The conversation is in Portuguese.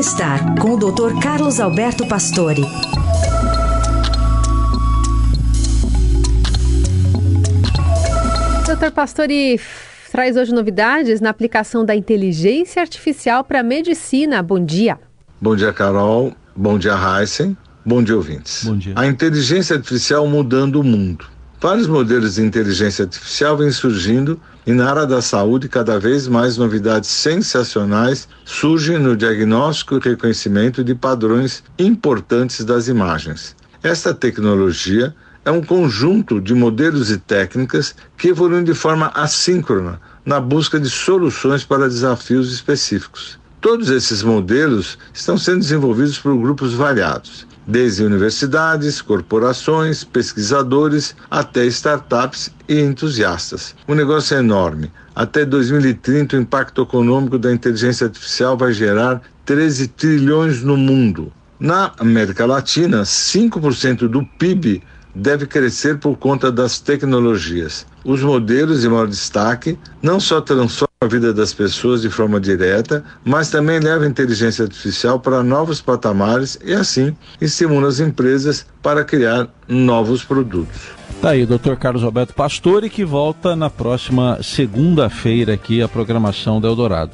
Bem-estar com o Dr. Carlos Alberto Pastore. Dr. Pastore traz hoje novidades na aplicação da inteligência artificial para a medicina. Bom dia. Bom dia, Carol. Bom dia, Heisen. Bom dia, ouvintes. Bom dia. A inteligência artificial mudando o mundo. Vários modelos de inteligência artificial vêm surgindo e na área da saúde cada vez mais novidades sensacionais surgem no diagnóstico e reconhecimento de padrões importantes das imagens. Esta tecnologia é um conjunto de modelos e técnicas que evoluem de forma assíncrona na busca de soluções para desafios específicos. Todos esses modelos estão sendo desenvolvidos por grupos variados desde universidades, corporações, pesquisadores até startups e entusiastas. O negócio é enorme. Até 2030, o impacto econômico da inteligência artificial vai gerar 13 trilhões no mundo. Na América Latina, 5% do PIB deve crescer por conta das tecnologias. Os modelos, de maior destaque, não só transformam a vida das pessoas de forma direta, mas também levam a inteligência artificial para novos patamares e, assim, estimula as empresas para criar novos produtos. Tá aí Dr. Carlos Alberto Pastore, que volta na próxima segunda-feira aqui a programação da Eldorado.